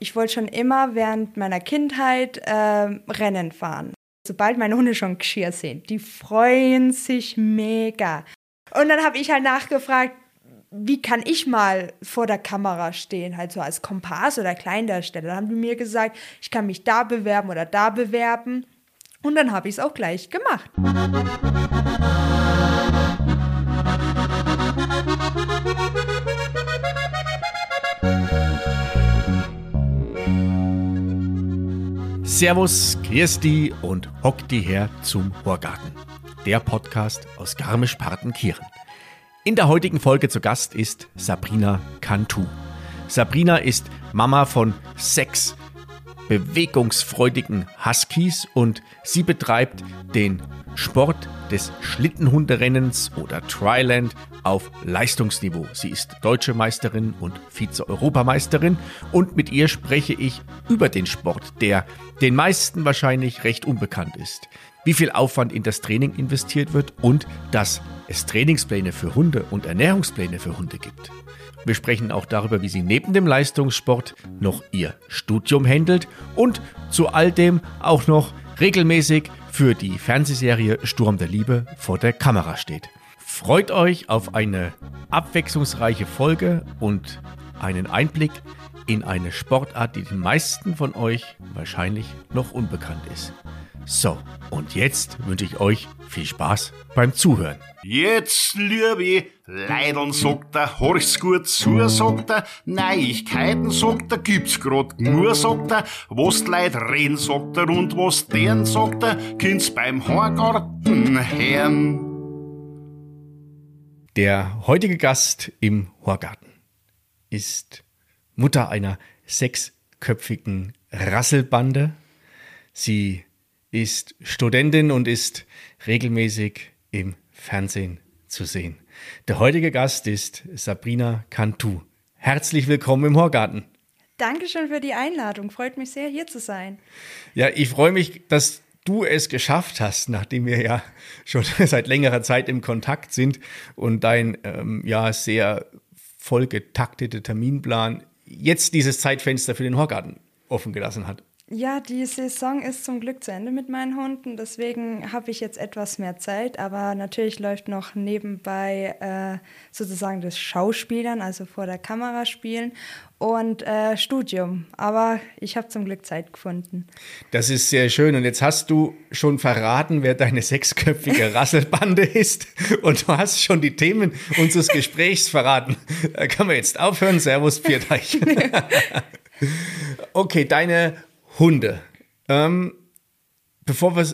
ich wollte schon immer während meiner Kindheit äh, Rennen fahren. Sobald meine Hunde schon Geschirr sehen, die freuen sich mega. Und dann habe ich halt nachgefragt, wie kann ich mal vor der Kamera stehen, halt so als Kompass oder Kleindarsteller. Dann haben die mir gesagt, ich kann mich da bewerben oder da bewerben. Und dann habe ich es auch gleich gemacht. Servus, Christi und hock die her zum Horgarten. Der Podcast aus Garmisch-Partenkirchen. In der heutigen Folge zu Gast ist Sabrina Cantu. Sabrina ist Mama von sechs bewegungsfreudigen Huskies und sie betreibt den Sport des Schlittenhunderennens oder Triland auf Leistungsniveau. Sie ist deutsche Meisterin und Vize-Europameisterin und mit ihr spreche ich über den Sport, der den meisten wahrscheinlich recht unbekannt ist. Wie viel Aufwand in das Training investiert wird und dass es Trainingspläne für Hunde und Ernährungspläne für Hunde gibt. Wir sprechen auch darüber, wie sie neben dem Leistungssport noch ihr Studium handelt und zu all dem auch noch regelmäßig für die Fernsehserie Sturm der Liebe vor der Kamera steht. Freut euch auf eine abwechslungsreiche Folge und einen Einblick in eine Sportart, die den meisten von euch wahrscheinlich noch unbekannt ist. So, und jetzt wünsche ich euch viel Spaß beim Zuhören. Jetzt, liebe Leidern, sagt er, horch's gut zu, sagt er, Neuigkeiten, sagt er, gibt's grad nur, sagt er, was die Leute reden, sagt er, und was deren, sagt er, kind's beim Horgarten hören. Der heutige Gast im Horgarten ist Mutter einer sechsköpfigen Rasselbande. Sie ist Studentin und ist regelmäßig im Fernsehen zu sehen. Der heutige Gast ist Sabrina Cantu. Herzlich willkommen im Horgarten. Dankeschön für die Einladung. Freut mich sehr, hier zu sein. Ja, ich freue mich, dass du es geschafft hast, nachdem wir ja schon seit längerer Zeit im Kontakt sind und dein ähm, ja sehr vollgetaktete Terminplan jetzt dieses Zeitfenster für den Horgarten offen gelassen hat. Ja, die Saison ist zum Glück zu Ende mit meinen Hunden, deswegen habe ich jetzt etwas mehr Zeit, aber natürlich läuft noch nebenbei äh, sozusagen das Schauspielern, also vor der Kamera spielen und äh, Studium. Aber ich habe zum Glück Zeit gefunden. Das ist sehr schön. Und jetzt hast du schon verraten, wer deine sechsköpfige Rasselbande ist. Und du hast schon die Themen unseres Gesprächs verraten. Da kann man jetzt aufhören. Servus, Vierteich. okay, deine Hunde. Ähm, bevor wir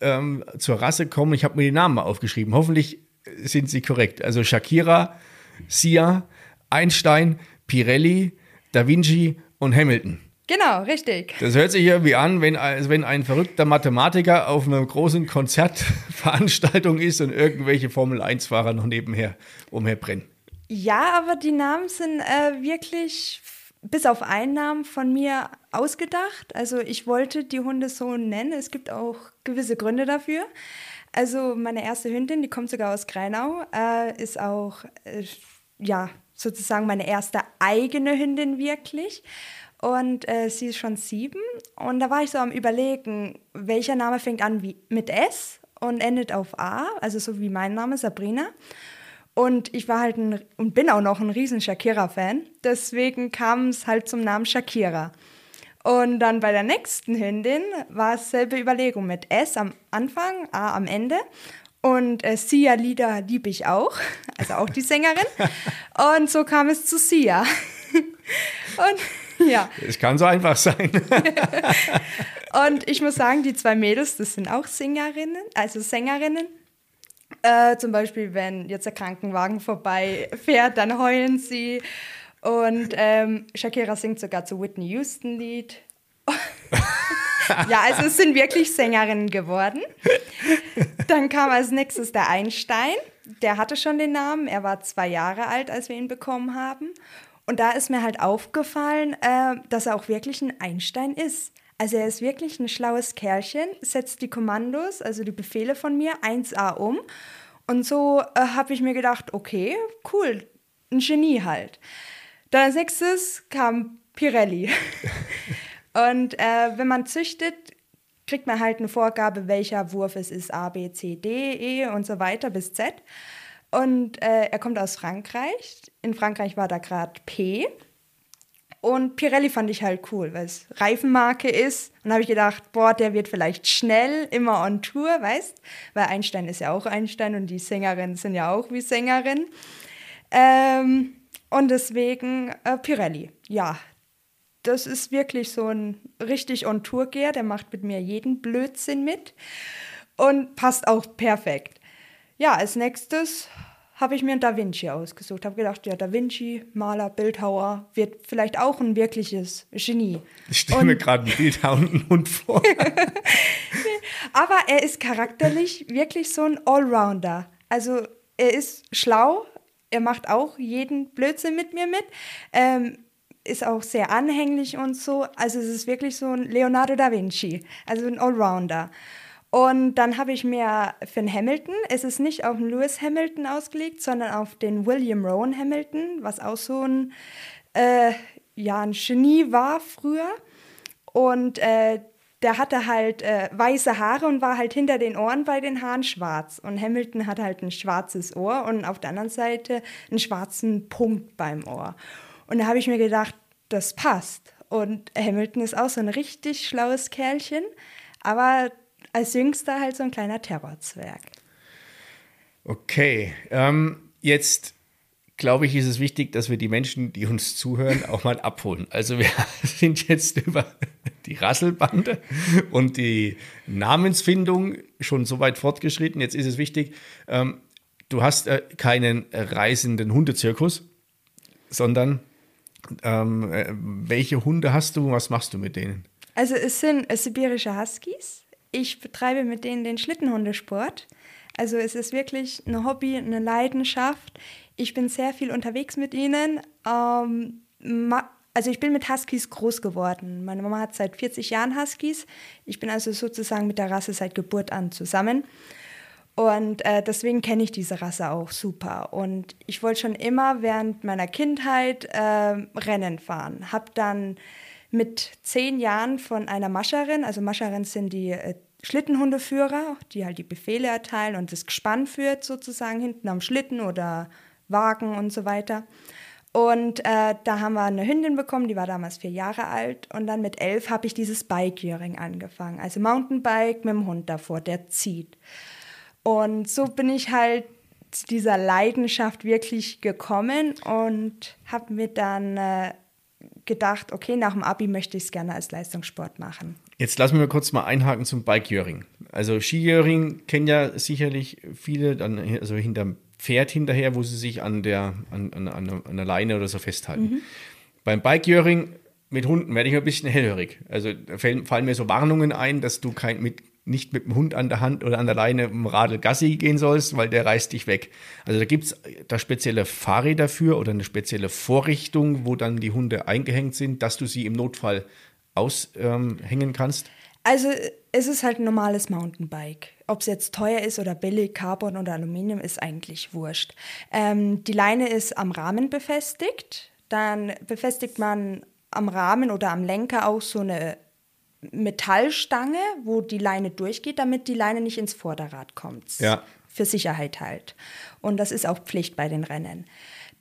ähm, zur Rasse kommen, ich habe mir die Namen mal aufgeschrieben. Hoffentlich sind sie korrekt. Also Shakira, Sia, Einstein, Pirelli, Da Vinci und Hamilton. Genau, richtig. Das hört sich irgendwie an, wenn, als wenn ein verrückter Mathematiker auf einer großen Konzertveranstaltung ist und irgendwelche Formel-1-Fahrer noch nebenher umherbrennen. Ja, aber die Namen sind äh, wirklich bis auf Einnahmen von mir ausgedacht. Also ich wollte die Hunde so nennen. Es gibt auch gewisse Gründe dafür. Also meine erste Hündin, die kommt sogar aus Greinau, äh, ist auch äh, ja sozusagen meine erste eigene Hündin wirklich. Und äh, sie ist schon sieben. Und da war ich so am Überlegen, welcher Name fängt an wie, mit S und endet auf A, also so wie mein Name, Sabrina. Und ich war halt ein, und bin auch noch ein riesen Shakira-Fan. Deswegen kam es halt zum Namen Shakira. Und dann bei der nächsten Hündin war es selbe Überlegung mit S am Anfang, A am Ende. Und äh, Sia Lieder liebe ich auch, also auch die Sängerin. Und so kam es zu Sia. Und ja. Es kann so einfach sein. und ich muss sagen, die zwei Mädels, das sind auch Sängerinnen, also Sängerinnen. Äh, zum Beispiel, wenn jetzt der Krankenwagen vorbei fährt, dann heulen sie. Und ähm, Shakira singt sogar zu Whitney Houston Lied. ja, also es sind wirklich Sängerinnen geworden. Dann kam als nächstes der Einstein. Der hatte schon den Namen. Er war zwei Jahre alt, als wir ihn bekommen haben. Und da ist mir halt aufgefallen, äh, dass er auch wirklich ein Einstein ist. Also er ist wirklich ein schlaues Kerlchen, setzt die Kommandos, also die Befehle von mir 1a um. Und so äh, habe ich mir gedacht, okay, cool, ein Genie halt. Dann als nächstes kam Pirelli. Und äh, wenn man züchtet, kriegt man halt eine Vorgabe, welcher Wurf es ist, A, B, C, D, E und so weiter bis Z. Und äh, er kommt aus Frankreich. In Frankreich war da gerade P. Und Pirelli fand ich halt cool, weil es Reifenmarke ist. Und habe ich gedacht, boah, der wird vielleicht schnell, immer on Tour, weißt? Weil Einstein ist ja auch Einstein und die Sängerinnen sind ja auch wie Sängerin. Ähm, und deswegen äh, Pirelli. Ja, das ist wirklich so ein richtig on Tour Geher. Der macht mit mir jeden Blödsinn mit und passt auch perfekt. Ja, als nächstes habe ich mir einen Da Vinci ausgesucht. Habe gedacht, ja, Da Vinci, Maler, Bildhauer, wird vielleicht auch ein wirkliches Genie. Ich stelle mir gerade einen bildhauenden Hund vor. Aber er ist charakterlich wirklich so ein Allrounder. Also er ist schlau, er macht auch jeden Blödsinn mit mir mit. Ähm, ist auch sehr anhänglich und so. Also es ist wirklich so ein Leonardo da Vinci, also ein Allrounder. Und dann habe ich mir für den Hamilton, es ist nicht auf den Lewis Hamilton ausgelegt, sondern auf den William Rowan Hamilton, was auch so ein, äh, ja, ein Genie war früher. Und äh, der hatte halt äh, weiße Haare und war halt hinter den Ohren bei den Haaren schwarz. Und Hamilton hat halt ein schwarzes Ohr und auf der anderen Seite einen schwarzen Punkt beim Ohr. Und da habe ich mir gedacht, das passt. Und Hamilton ist auch so ein richtig schlaues Kerlchen, aber als Jüngster halt so ein kleiner Terrorzwerg. Okay, ähm, jetzt glaube ich, ist es wichtig, dass wir die Menschen, die uns zuhören, auch mal abholen. Also wir sind jetzt über die Rasselbande und die Namensfindung schon so weit fortgeschritten. Jetzt ist es wichtig, ähm, du hast äh, keinen reisenden Hundezirkus, sondern ähm, äh, welche Hunde hast du? Was machst du mit denen? Also es sind sibirische Huskies. Ich betreibe mit denen den Schlittenhundesport. Also es ist wirklich ein Hobby, eine Leidenschaft. Ich bin sehr viel unterwegs mit ihnen. Ähm, also ich bin mit Huskies groß geworden. Meine Mama hat seit 40 Jahren Huskies. Ich bin also sozusagen mit der Rasse seit Geburt an zusammen. Und äh, deswegen kenne ich diese Rasse auch super. Und ich wollte schon immer während meiner Kindheit äh, Rennen fahren. Hab dann mit zehn Jahren von einer Mascherin, also Mascherin sind die äh, Schlittenhundeführer, die halt die Befehle erteilen und das Gespann führt sozusagen hinten am Schlitten oder Wagen und so weiter. Und äh, da haben wir eine Hündin bekommen, die war damals vier Jahre alt. Und dann mit elf habe ich dieses Bike-Gearing angefangen. Also Mountainbike mit dem Hund davor, der zieht. Und so bin ich halt zu dieser Leidenschaft wirklich gekommen und habe mir dann äh, gedacht, okay, nach dem Abi möchte ich es gerne als Leistungssport machen. Jetzt lassen wir kurz mal einhaken zum Bikejöring. Also Skijöring kennen ja sicherlich viele, dann also hinterm Pferd hinterher, wo sie sich an der, an, an, an der Leine oder so festhalten. Mhm. Beim Bikejöring mit Hunden werde ich ein bisschen hellhörig. Also da fallen mir so Warnungen ein, dass du kein, mit nicht mit dem Hund an der Hand oder an der Leine im Radl Gassi gehen sollst, weil der reißt dich weg. Also da gibt es da spezielle Fahrräder für oder eine spezielle Vorrichtung, wo dann die Hunde eingehängt sind, dass du sie im Notfall aushängen ähm, kannst? Also es ist halt ein normales Mountainbike. Ob es jetzt teuer ist oder billig, Carbon oder Aluminium, ist eigentlich wurscht. Ähm, die Leine ist am Rahmen befestigt. Dann befestigt man am Rahmen oder am Lenker auch so eine Metallstange, wo die Leine durchgeht, damit die Leine nicht ins Vorderrad kommt. Ja. Für Sicherheit halt. Und das ist auch Pflicht bei den Rennen.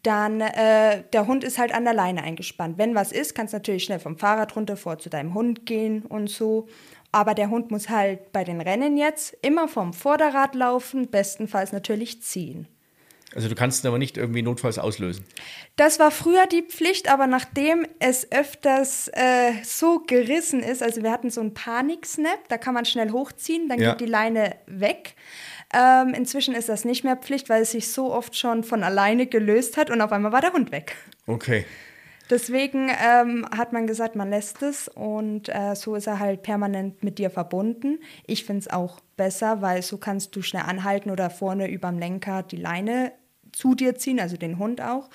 Dann, äh, der Hund ist halt an der Leine eingespannt. Wenn was ist, kannst du natürlich schnell vom Fahrrad runter vor zu deinem Hund gehen und so. Aber der Hund muss halt bei den Rennen jetzt immer vom Vorderrad laufen, bestenfalls natürlich ziehen. Also du kannst ihn aber nicht irgendwie notfalls auslösen. Das war früher die Pflicht, aber nachdem es öfters äh, so gerissen ist, also wir hatten so einen Paniksnap, da kann man schnell hochziehen, dann ja. geht die Leine weg. Ähm, inzwischen ist das nicht mehr Pflicht, weil es sich so oft schon von alleine gelöst hat und auf einmal war der Hund weg. Okay. Deswegen ähm, hat man gesagt, man lässt es und äh, so ist er halt permanent mit dir verbunden. Ich finde es auch besser, weil so kannst du schnell anhalten oder vorne überm Lenker die Leine zu dir ziehen, also den Hund auch.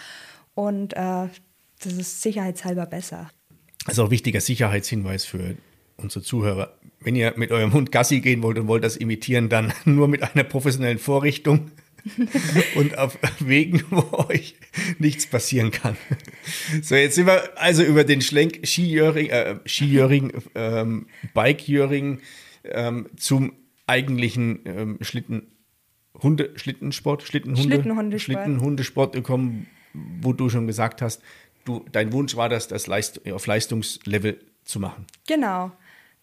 Und äh, das ist sicherheitshalber besser. Auch ein wichtiger Sicherheitshinweis für unsere Zuhörer. Wenn ihr mit eurem Hund Gassi gehen wollt und wollt das imitieren, dann nur mit einer professionellen Vorrichtung und auf Wegen, wo euch nichts passieren kann. So, jetzt sind wir also über den Schlenk Skijöring, äh, Skijöring, ähm, Bikejöring ähm, zum eigentlichen ähm, Schlitten, Hunde, Schlittensport, Schlittenhunde, Schlittenhundesport. Schlittenhundesport gekommen, wo du schon gesagt hast, du, dein Wunsch war das, das Leist auf Leistungslevel zu machen. Genau.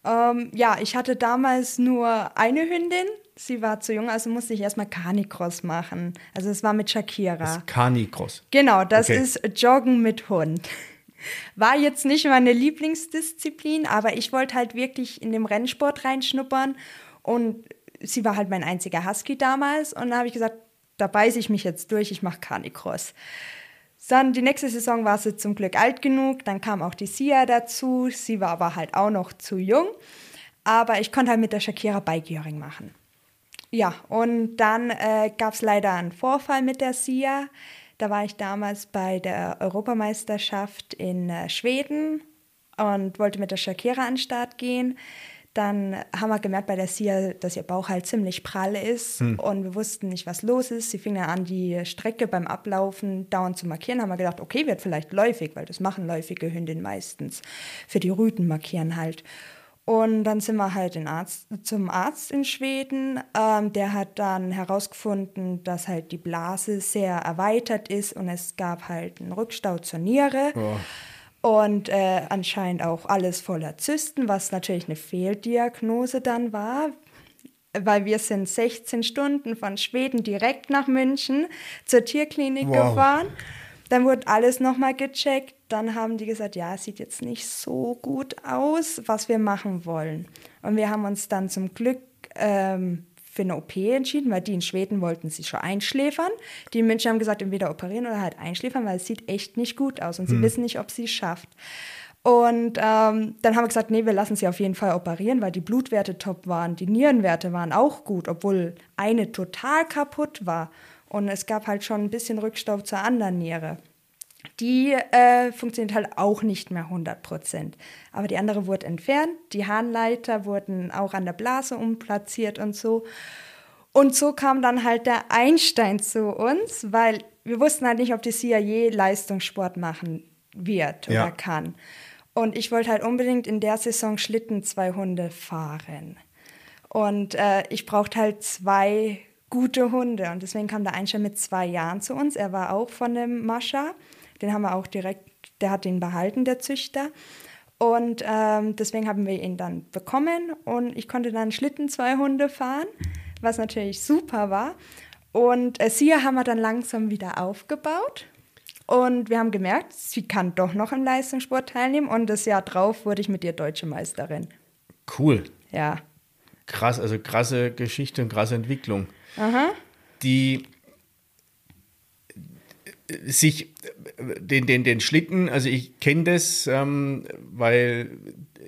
Ähm, ja, ich hatte damals nur eine Hündin. Sie war zu jung, also musste ich erstmal Canicross machen. Also es war mit Shakira. Das Canicross. Genau, das Okay. ist Joggen mit Hund. War jetzt nicht meine Lieblingsdisziplin, aber ich wollte halt wirklich in dem Rennsport reinschnuppern und sie war halt mein einziger Husky damals und da habe ich gesagt, da beiße ich mich jetzt durch, ich mache Canicross. Dann die nächste Saison war sie zum Glück alt genug, dann kam auch die Sia dazu, sie war aber halt auch noch zu jung, aber ich konnte halt mit der Shakira Bikejöring machen. Ja, und dann äh, gab es leider einen Vorfall mit der SIA. Da war ich damals bei der Europameisterschaft in äh, Schweden und wollte mit der Shakira an den Start gehen. Dann haben wir gemerkt bei der SIA, dass ihr Bauch halt ziemlich prall ist und wir wussten nicht, was los ist. Sie fing dann an, die Strecke beim Ablaufen dauernd zu markieren. Haben wir gedacht, okay, wird vielleicht läufig, weil das machen läufige Hündinnen meistens. Für die Rüten markieren halt. Und dann sind wir halt in Arzt, zum Arzt in Schweden. Ähm, der hat dann herausgefunden, dass halt die Blase sehr erweitert ist und es gab halt einen Rückstau zur Niere. Und äh, anscheinend auch alles voller Zysten, was natürlich eine Fehldiagnose dann war. Weil wir sind 16 Stunden von Schweden direkt nach München zur Tierklinik Wow. gefahren. Dann wurde alles nochmal gecheckt. Dann haben die gesagt, ja, sieht jetzt nicht so gut aus, was wir machen wollen. Und wir haben uns dann zum Glück ähm, für eine OP entschieden, weil die in Schweden wollten sie schon einschläfern. Die in München haben gesagt, entweder operieren oder halt einschläfern, weil es sieht echt nicht gut aus und sie wissen nicht, ob sie es schafft. Und ähm, dann haben wir gesagt, nee, wir lassen sie auf jeden Fall operieren, weil die Blutwerte top waren, die Nierenwerte waren auch gut, obwohl eine total kaputt war. Und es gab halt schon ein bisschen Rückstau zur anderen Niere. Die äh, funktioniert halt auch nicht mehr 100 Prozent. Aber die andere wurde entfernt, die Harnleiter wurden auch an der Blase umplatziert und so. Und so kam dann halt der Einstein zu uns, weil wir wussten halt nicht, ob die Sia je Leistungssport machen wird oder Ja. kann. Und ich wollte halt unbedingt in der Saison Schlitten zwei Hunde fahren. Und äh, ich brauchte halt zwei gute Hunde. Und deswegen kam der Einstein mit zwei Jahren zu uns. Er war auch von dem Mascha. Den haben wir auch direkt, der hat ihn behalten, der Züchter. Und ähm, deswegen haben wir ihn dann bekommen und ich konnte dann Schlitten zwei Hunde fahren, was natürlich super war. Und äh, Sia haben wir dann langsam wieder aufgebaut. Und wir haben gemerkt, sie kann doch noch im Leistungssport teilnehmen. Und das Jahr drauf wurde ich mit ihr deutsche Meisterin. Cool. Ja. Krass, also krasse Geschichte und krasse Entwicklung. Aha. Die sich den, den, den Schlitten, also ich kenne das, ähm, weil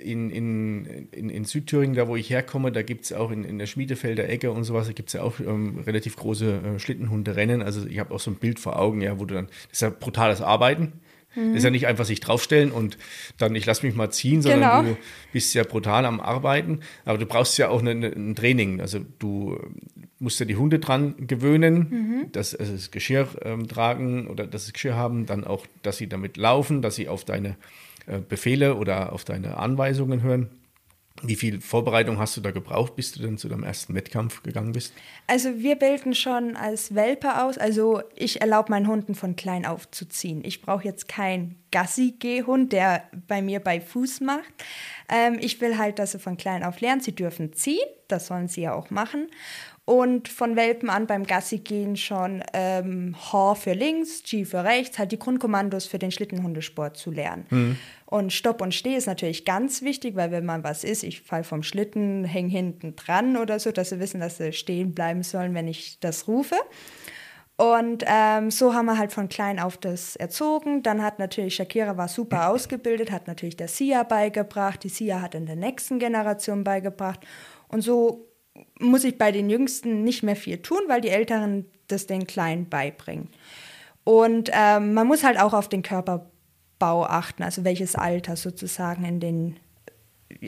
in, in, in, in Südthüringen, da wo ich herkomme, da gibt es auch in, in der Schmiedefelder Ecke und sowas, da gibt es ja auch ähm, relativ große äh, Schlittenhunderennen. Also ich habe auch so ein Bild vor Augen, ja, wo du dann, das ist ja brutales Arbeiten. Das ist ja nicht einfach sich draufstellen und dann ich lass mich mal ziehen, sondern Genau. du bist ja brutal am Arbeiten. Aber du brauchst ja auch eine, eine, ein Training. Also du musst ja die Hunde dran gewöhnen, dass also das Geschirr ähm, tragen oder dass sie Geschirr haben, dann auch, dass sie damit laufen, dass sie auf deine äh, Befehle oder auf deine Anweisungen hören. Wie viel Vorbereitung hast du da gebraucht, bis du dann zu deinem ersten Wettkampf gegangen bist? Also wir bilden schon als Welpe aus. Also ich erlaube meinen Hunden von klein auf zu ziehen. Ich brauche jetzt keinen Gassi-Gehhund, der bei mir bei Fuß macht. Ähm, ich will halt, dass sie von klein auf lernen. Sie dürfen ziehen, das sollen sie ja auch machen. Und von Welpen an beim Gassi gehen schon ähm, H für links, G für rechts, halt die Grundkommandos für den Schlittenhundesport zu lernen. Und Stopp und Steh ist natürlich ganz wichtig, weil wenn man was ist, ich fall vom Schlitten, häng hinten dran oder so, dass sie wissen, dass sie stehen bleiben sollen, wenn ich das rufe. Und ähm, so haben wir halt von klein auf das erzogen. Dann hat natürlich Shakira war super ausgebildet, hat natürlich der Sia beigebracht. Die Sia hat in der nächsten Generation beigebracht. Und so muss ich bei den Jüngsten nicht mehr viel tun, weil die Älteren das den Kleinen beibringen. Und ähm, man muss halt auch auf den Körperbau achten, also welches Alter sozusagen in den,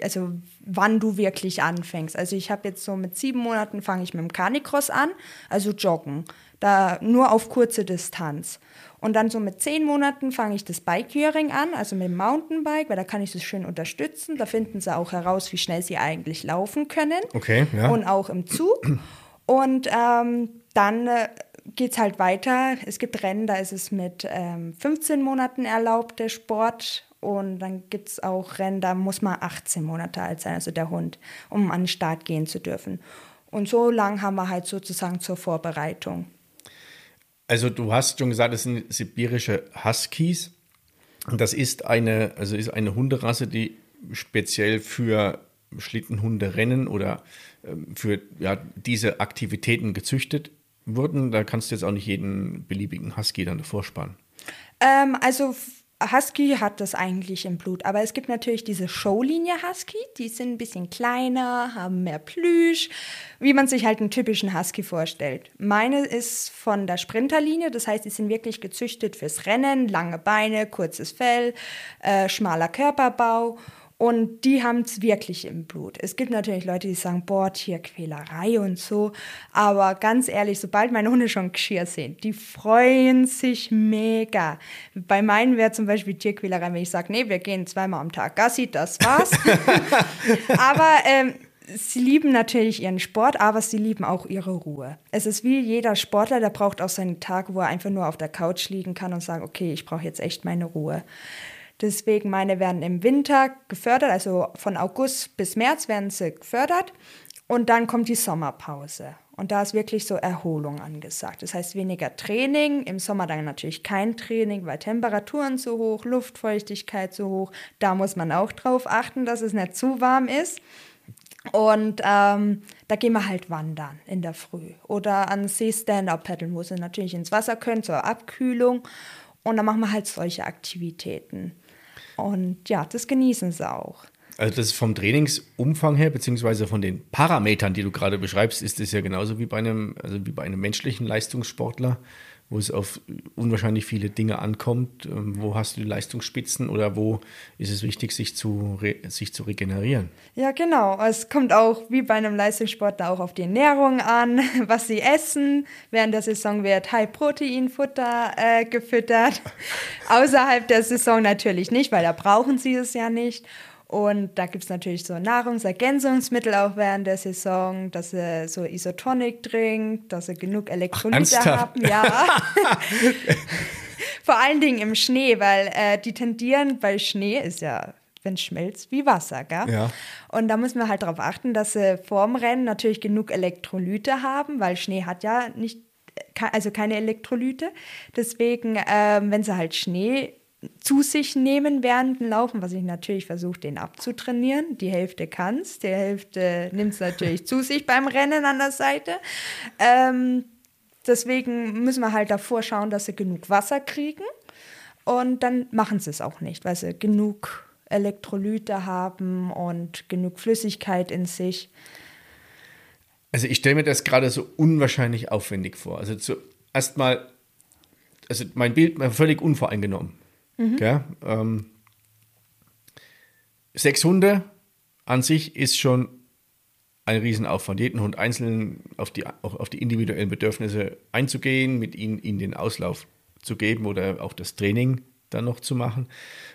also wann du wirklich anfängst. Also ich habe jetzt so mit sieben Monaten fange ich mit dem Canicross an, also Joggen, da nur auf kurze Distanz. Und dann so mit zehn Monaten fange ich das Bike-Hearing an, also mit dem Mountainbike, weil da kann ich das schön unterstützen. Da finden sie auch heraus, wie schnell sie eigentlich laufen können. Okay, ja. Und auch im Zug. Und ähm, dann äh, geht es halt weiter. Es gibt Rennen, da ist es mit ähm, 15 Monaten erlaubt, der Sport. Und dann gibt es auch Rennen, da muss man 18 Monate alt sein, also der Hund, um an den Start gehen zu dürfen. Und so lang haben wir halt sozusagen zur Vorbereitung. Also du hast schon gesagt, das sind sibirische Huskies. Das ist eine, also ist eine Hunderasse, die speziell für Schlittenhunderennen oder ähm, für ja, diese Aktivitäten gezüchtet wurden. Da kannst du jetzt auch nicht jeden beliebigen Husky dann davor spannen. Ähm, also Husky hat das eigentlich im Blut, aber es gibt natürlich diese Showlinie Husky, die sind ein bisschen kleiner, haben mehr Plüsch, wie man sich halt einen typischen Husky vorstellt. Meine ist von der Sprinterlinie, das heißt, die sind wirklich gezüchtet fürs Rennen, lange Beine, kurzes Fell, äh, schmaler Körperbau und die haben es wirklich im Blut. Es gibt natürlich Leute, die sagen, boah, Tierquälerei und so. Aber ganz ehrlich, sobald meine Hunde schon Geschirr sehen, die freuen sich mega. Bei meinen wäre zum Beispiel Tierquälerei, wenn ich sage, nee, wir gehen zweimal am Tag Gassi, das war's. aber ähm, sie lieben natürlich ihren Sport, aber sie lieben auch ihre Ruhe. Es ist wie jeder Sportler, der braucht auch seinen Tag, wo er einfach nur auf der Couch liegen kann und sagt, okay, ich brauche jetzt echt meine Ruhe. Deswegen meine werden im Winter gefördert, also von August bis März werden sie gefördert und dann kommt die Sommerpause. Und da ist wirklich so Erholung angesagt. Das heißt weniger Training, im Sommer dann natürlich kein Training, weil Temperaturen zu hoch, Luftfeuchtigkeit zu hoch. Da muss man auch drauf achten, dass es nicht zu warm ist. Und ähm, da gehen wir halt wandern in der Früh oder an See Stand-Up paddeln, wo sie natürlich ins Wasser können zur Abkühlung. Und dann machen wir halt solche Aktivitäten. Und ja, das genießen sie auch. Also das ist vom Trainingsumfang her, beziehungsweise von den Parametern, die du gerade beschreibst, ist es ja genauso wie bei einem, also wie bei einem menschlichen Leistungssportler wo es auf unwahrscheinlich viele Dinge ankommt. Ähm, wo hast du die Leistungsspitzen oder wo ist es wichtig, sich zu, sich zu regenerieren? Ja, genau. Es kommt auch wie bei einem Leistungssportler auch auf die Ernährung an, was sie essen. Während der Saison wird High-Protein-Futter äh, gefüttert. Außerhalb der Saison natürlich nicht, weil da brauchen sie es ja nicht. Und da gibt es natürlich so Nahrungsergänzungsmittel auch während der Saison, dass sie so Isotonic trinkt, dass sie genug Elektrolyte Ach, haben. Ja. Vor allen Dingen im Schnee, weil äh, die tendieren, weil Schnee ist ja, wenn es schmelzt, wie Wasser, gell? Ja. Und da müssen wir halt darauf achten, dass sie vorm Rennen natürlich genug Elektrolyte haben, weil Schnee hat ja nicht, also keine Elektrolyte. Deswegen, äh, wenn sie halt Schnee zu sich nehmen während dem Laufen, was ich natürlich versuche, den abzutrainieren. Die Hälfte kann es, die Hälfte nimmt es natürlich zu sich beim Rennen an der Seite. Ähm, deswegen müssen wir halt davor schauen, dass sie genug Wasser kriegen. Und dann machen sie es auch nicht, weil sie genug Elektrolyte haben und genug Flüssigkeit in sich. Also ich stelle mir das gerade so unwahrscheinlich aufwendig vor. Also zuerst mal, also mein Bild war völlig unvoreingenommen. Mhm. Ähm, sechs Hunde an sich ist schon ein Riesenaufwand, jeden Hund einzeln auf die, auf die individuellen Bedürfnisse einzugehen, mit ihnen, ihnen den Auslauf zu geben oder auch das Training dann noch zu machen.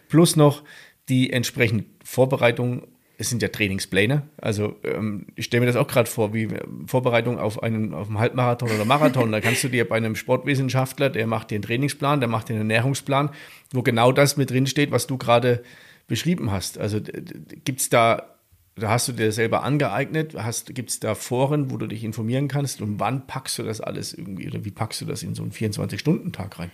Plus noch die entsprechende Vorbereitung es sind ja Trainingspläne. Also ähm, ich stelle mir das auch gerade vor, wie Vorbereitung auf einen, auf einen Halbmarathon oder Marathon. da kannst du dir bei einem Sportwissenschaftler, der macht dir einen Trainingsplan, der macht dir einen Ernährungsplan, wo genau das mit drin steht, was du gerade beschrieben hast. Also gibt es da, da hast du dir selber angeeignet, gibt es da Foren, wo du dich informieren kannst und wann packst du das alles irgendwie oder wie packst du das in so einen 24-Stunden-Tag rein?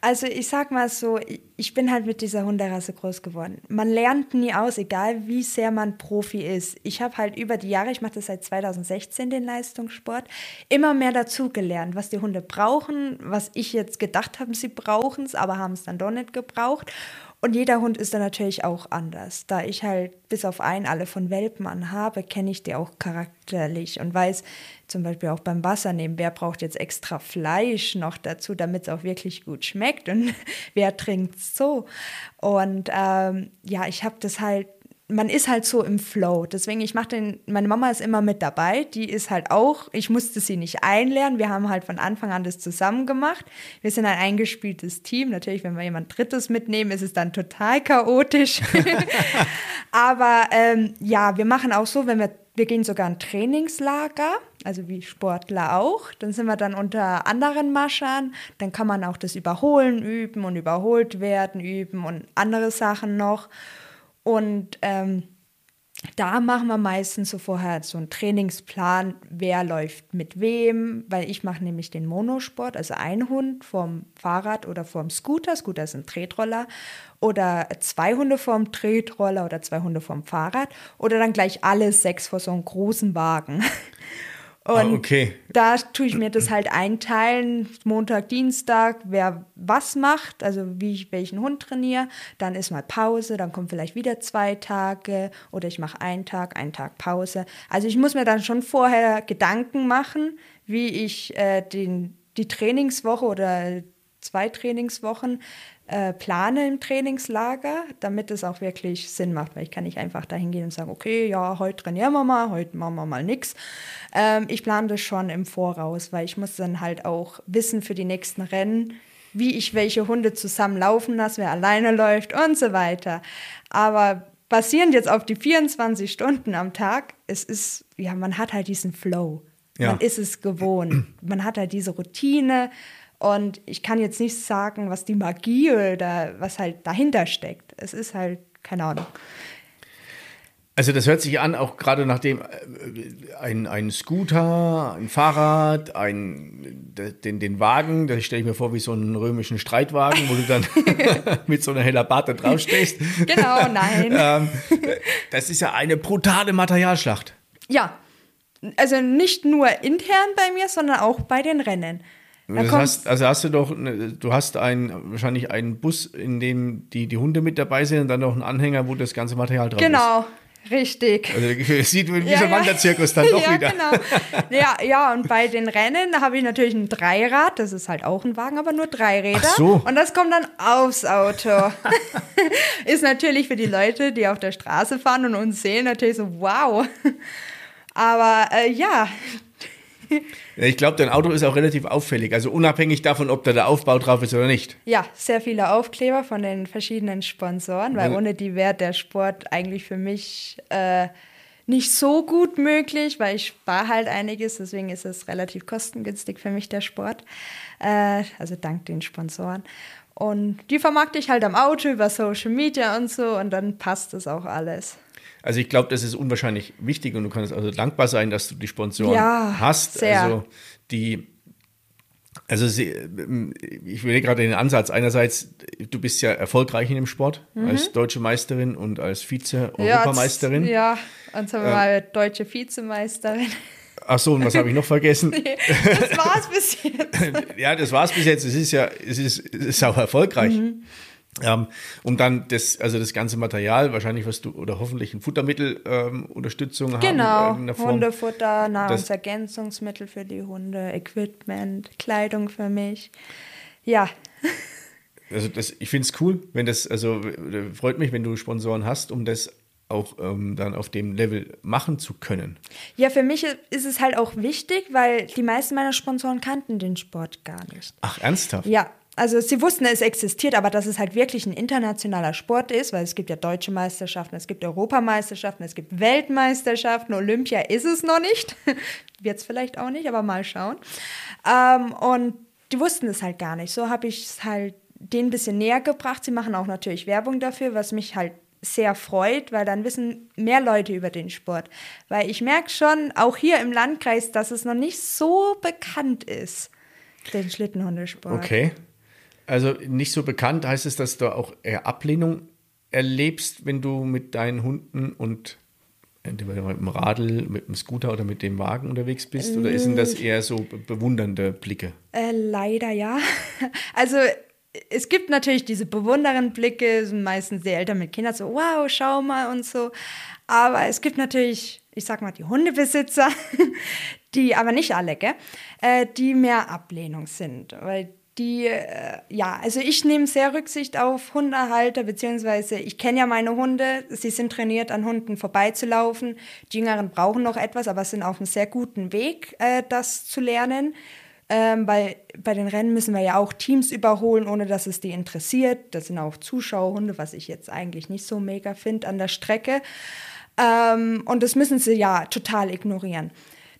Also ich sag mal so, ich bin halt mit dieser Hunderasse groß geworden. Man lernt nie aus, egal wie sehr man Profi ist. Ich habe halt über die Jahre, ich mache das seit 2016, den Leistungssport, immer mehr dazu gelernt, was die Hunde brauchen, was ich jetzt gedacht habe, sie brauchen es, aber haben es dann doch nicht gebraucht. Und jeder Hund ist dann natürlich auch anders. Da ich halt bis auf einen alle von Welpen an habe, kenne ich die auch charakterlich und weiß zum Beispiel auch beim Wassernehmen, wer braucht jetzt extra Fleisch noch dazu, damit es auch wirklich gut schmeckt und wer trinkt so. Und ähm, ja, ich habe das halt man ist halt so im Flow. Deswegen, ich mache den, meine Mama ist immer mit dabei. Die ist halt auch, ich musste sie nicht einlernen. Wir haben halt von Anfang an das zusammen gemacht. Wir sind ein eingespieltes Team. Natürlich, wenn wir jemand Drittes mitnehmen, ist es dann total chaotisch. Aber ähm, ja, wir machen auch so, wenn wir, wir gehen sogar ein Trainingslager, also wie Sportler auch. Dann sind wir dann unter anderen Maschern. Dann kann man auch das Überholen üben und überholt werden üben und andere Sachen noch. Und ähm, da machen wir meistens so vorher so einen Trainingsplan, wer läuft mit wem, weil ich mache nämlich den Monosport, also ein Hund vom Fahrrad oder vom Scooter, Scooter ist ein Tretroller, oder zwei Hunde vom Tretroller oder zwei Hunde vom Fahrrad. Oder dann gleich alle sechs vor so einem großen Wagen. Ah, Und ah, okay. da tue ich mir das halt einteilen, Montag, Dienstag, wer was macht, also wie ich welchen Hund trainiere. Dann ist mal Pause, dann kommt vielleicht wieder zwei Tage oder ich mache einen Tag, einen Tag Pause. Also ich muss mir dann schon vorher Gedanken machen, wie ich äh, den, die Trainingswoche oder zwei Trainingswochen äh, plane im Trainingslager, damit es auch wirklich Sinn macht, weil ich kann nicht einfach dahin gehen und sagen, okay, ja, heute trainieren wir mal, heute machen wir mal nichts. Ähm, ich plane das schon im Voraus, weil ich muss dann halt auch wissen für die nächsten Rennen, wie ich welche Hunde zusammen laufen lasse, wer alleine läuft und so weiter. Aber basierend jetzt auf die 24 Stunden am Tag, es ist, ja, man hat halt diesen Flow. Ja. Man ist es gewohnt. Man hat halt diese Routine und ich kann jetzt nicht sagen, was die Magie oder was halt dahinter steckt. Es ist halt, keine Ahnung. Also das hört sich an, auch gerade nachdem äh, ein, ein Scooter, ein Fahrrad, ein, den, den Wagen, das stelle ich mir vor wie so einen römischen Streitwagen, wo du dann mit so einer heller Barte draufstehst. Genau, nein. ähm, das ist ja eine brutale Materialschlacht. Ja, also nicht nur intern bei mir, sondern auch bei den Rennen. Das hast, also hast du doch, du hast ein, wahrscheinlich einen Bus, in dem die, die Hunde mit dabei sind und dann noch einen Anhänger, wo das ganze Material drauf genau. ist. Genau. Richtig. Also es sieht wie ja, so ein ja. Wanderzirkus dann doch ja, wieder. Genau. Ja, ja, und bei den Rennen habe ich natürlich ein Dreirad, das ist halt auch ein Wagen, aber nur drei Räder. Ach so. Und das kommt dann aufs Auto. ist natürlich für die Leute, die auf der Straße fahren und uns sehen, natürlich so, wow. Aber äh, ja, ich glaube, dein Auto ist auch relativ auffällig, also unabhängig davon, ob da der Aufbau drauf ist oder nicht. Ja, sehr viele Aufkleber von den verschiedenen Sponsoren, weil ohne die wäre der Sport eigentlich für mich äh, nicht so gut möglich, weil ich spare halt einiges, deswegen ist es relativ kostengünstig für mich der Sport. Äh, also dank den Sponsoren. Und die vermarkte ich halt am Auto über Social Media und so und dann passt das auch alles. Also ich glaube, das ist unwahrscheinlich wichtig und du kannst also dankbar sein, dass du die Sponsoren ja, hast. Sehr. Also die, also sie, ich will gerade den Ansatz. Einerseits, du bist ja erfolgreich in dem Sport mhm. als deutsche Meisterin und als Vize-Europameisterin. Ja, ja, und sagen wir mal deutsche Vizemeisterin. Ach so, und was habe ich noch vergessen? nee, das war's bis jetzt. ja, das war's bis jetzt. Es ist ja, es ist, es ist auch erfolgreich. Mhm. Ähm, um dann das, also das ganze Material, wahrscheinlich was du oder hoffentlich ein Futtermittelunterstützung ähm, genau. haben. Genau, Hundefutter, Nahrungsergänzungsmittel für die Hunde, Equipment, Kleidung für mich. Ja. Also das, ich finde es cool, wenn das, also freut mich, wenn du Sponsoren hast, um das auch ähm, dann auf dem Level machen zu können. Ja, für mich ist es halt auch wichtig, weil die meisten meiner Sponsoren kannten den Sport gar nicht. Ach, ernsthaft? Ja, also sie wussten, es existiert, aber dass es halt wirklich ein internationaler Sport ist, weil es gibt ja deutsche Meisterschaften, es gibt Europameisterschaften, es gibt Weltmeisterschaften, Olympia ist es noch nicht, wird es vielleicht auch nicht, aber mal schauen. Ähm, und die wussten es halt gar nicht. So habe ich es halt denen ein bisschen näher gebracht. Sie machen auch natürlich Werbung dafür, was mich halt sehr freut, weil dann wissen mehr Leute über den Sport. Weil ich merke schon, auch hier im Landkreis, dass es noch nicht so bekannt ist, den Schlittenhundesport. Okay. Also nicht so bekannt heißt es, dass du auch eher Ablehnung erlebst, wenn du mit deinen Hunden und entweder mit dem Radl, mit dem Scooter oder mit dem Wagen unterwegs bist? Oder sind das eher so bewundernde Blicke? Äh, leider ja. Also es gibt natürlich diese bewundernden Blicke, sind meistens die Eltern mit Kindern so, wow, schau mal und so. Aber es gibt natürlich, ich sag mal, die Hundebesitzer, die, aber nicht alle, gell, äh, die mehr Ablehnung sind. Weil die, äh, ja, also ich nehme sehr Rücksicht auf Hundehalter, beziehungsweise ich kenne ja meine Hunde, sie sind trainiert, an Hunden vorbeizulaufen. Die Jüngeren brauchen noch etwas, aber sind auf einem sehr guten Weg, äh, das zu lernen. Ähm, weil bei den Rennen müssen wir ja auch Teams überholen, ohne dass es die interessiert. Das sind auch Zuschauerhunde, was ich jetzt eigentlich nicht so mega finde an der Strecke. Ähm, und das müssen sie ja total ignorieren.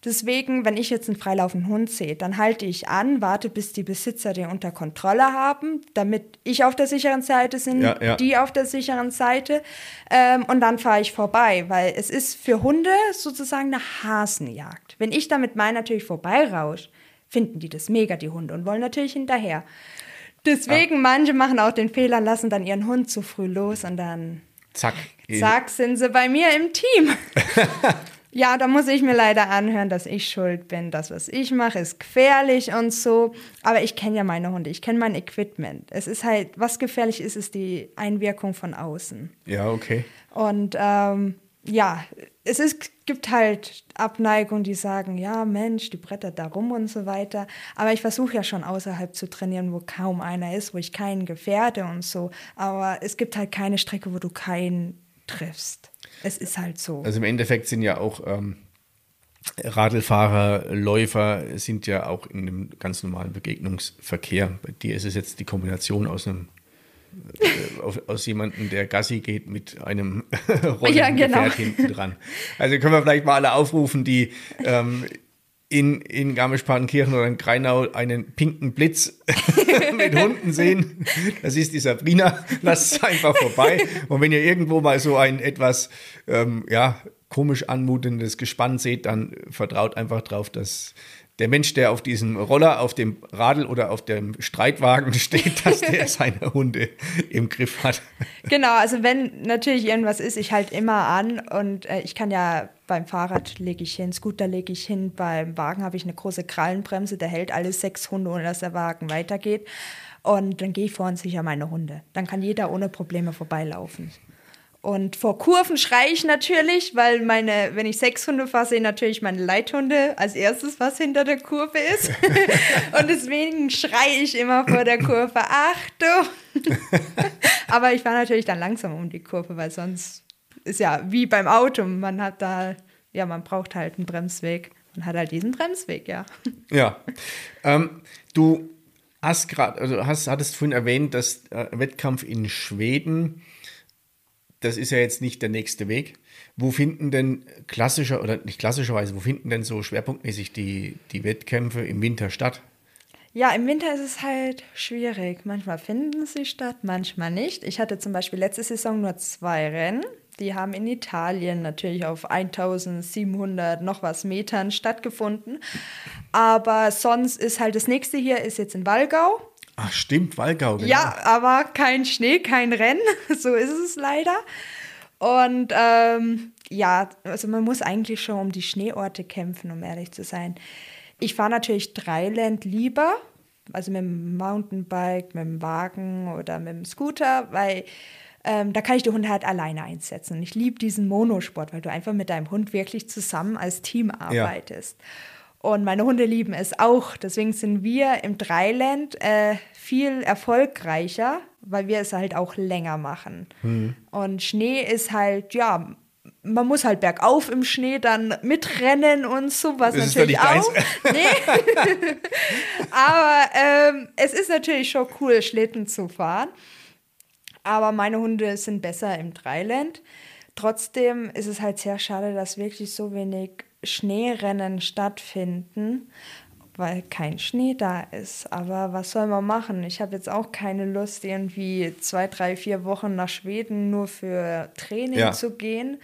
Deswegen, wenn ich jetzt einen freilaufenden Hund sehe, dann halte ich an, warte, bis die Besitzer den unter Kontrolle haben, damit ich auf der sicheren Seite bin, ja, ja. die auf der sicheren Seite. Ähm, und dann fahre ich vorbei, weil es ist für Hunde sozusagen eine Hasenjagd. Wenn ich damit mein natürlich vorbeirausche, finden die das mega, die Hunde, und wollen natürlich hinterher. Deswegen, ja. manche machen auch den Fehler, lassen dann ihren Hund zu früh los und dann zack, zack sind sie bei mir im Team. ja, da muss ich mir leider anhören, dass ich schuld bin. Das, was ich mache, ist gefährlich und so. Aber ich kenne ja meine Hunde, ich kenne mein Equipment. Es ist halt, was gefährlich ist, ist die Einwirkung von außen. Ja, okay. Und ähm, ja, es ist, gibt halt Abneigung, die sagen, ja, Mensch, die brettert da rum und so weiter. Aber ich versuche ja schon außerhalb zu trainieren, wo kaum einer ist, wo ich keinen gefährde und so. Aber es gibt halt keine Strecke, wo du keinen triffst. Es ist halt so. Also im Endeffekt sind ja auch ähm, Radlfahrer, Läufer sind ja auch in einem ganz normalen Begegnungsverkehr. Bei dir ist es jetzt die Kombination aus einem äh, aus jemandem, der Gassi geht mit einem Rollengefährt ja, genau. hinten dran. Also können wir vielleicht mal alle aufrufen, die ähm, in, in Garmisch-Partenkirchen oder in Greinau einen pinken Blitz mit Hunden sehen. Das ist die Sabrina. Lasst es einfach vorbei. Und wenn ihr irgendwo mal so ein etwas ähm, ja, komisch anmutendes Gespann seht, dann vertraut einfach drauf, dass der Mensch, der auf diesem Roller, auf dem Radl oder auf dem Streitwagen steht, dass der seine Hunde im Griff hat. Genau, also wenn natürlich irgendwas ist, ich halte immer an und äh, ich kann ja beim Fahrrad lege ich hin, Scooter lege ich hin, beim Wagen habe ich eine große Krallenbremse, der hält alle sechs Hunde, ohne dass der Wagen weitergeht. Und dann gehe ich vor und sicher meine Hunde. Dann kann jeder ohne Probleme vorbeilaufen. Und vor Kurven schreie ich natürlich, weil meine, wenn ich sechs Hunde fahre, sehen natürlich meine Leithunde als erstes, was hinter der Kurve ist. und deswegen schreie ich immer vor der Kurve, Achtung! Aber ich fahre natürlich dann langsam um die Kurve, weil sonst ist ja wie beim Auto, man hat da, ja, man braucht halt einen Bremsweg. Man hat halt diesen Bremsweg, ja. Ja. Ähm, du hast gerade, also hast, hattest vorhin erwähnt, dass äh, Wettkampf in Schweden das ist ja jetzt nicht der nächste Weg. Wo finden denn klassischer oder nicht klassischerweise, wo finden denn so schwerpunktmäßig die, die Wettkämpfe im Winter statt? Ja, im Winter ist es halt schwierig. Manchmal finden sie statt, manchmal nicht. Ich hatte zum Beispiel letzte Saison nur zwei Rennen. Die haben in Italien natürlich auf 1700 noch was Metern stattgefunden. Aber sonst ist halt das nächste hier ist jetzt in Walgau. Ach stimmt, Walgau. Genau. Ja, aber kein Schnee, kein Rennen. so ist es leider. Und ähm, ja, also man muss eigentlich schon um die Schneeorte kämpfen, um ehrlich zu sein. Ich fahre natürlich Dreiland lieber, also mit dem Mountainbike, mit dem Wagen oder mit dem Scooter, weil ähm, da kann ich die Hunde halt alleine einsetzen. Und ich liebe diesen Monosport, weil du einfach mit deinem Hund wirklich zusammen als Team arbeitest. Ja. Und meine Hunde lieben es auch. Deswegen sind wir im Dreiland äh, viel erfolgreicher, weil wir es halt auch länger machen. Mhm. Und Schnee ist halt, ja, man muss halt bergauf im Schnee dann mitrennen und so, was das natürlich auch. Nee. Aber ähm, es ist natürlich schon cool, Schlitten zu fahren. Aber meine Hunde sind besser im Dreiland. Trotzdem ist es halt sehr schade, dass wirklich so wenig Schneerennen stattfinden, weil kein Schnee da ist. Aber was soll man machen? Ich habe jetzt auch keine Lust, irgendwie zwei, drei, vier Wochen nach Schweden nur für Training ja. zu gehen.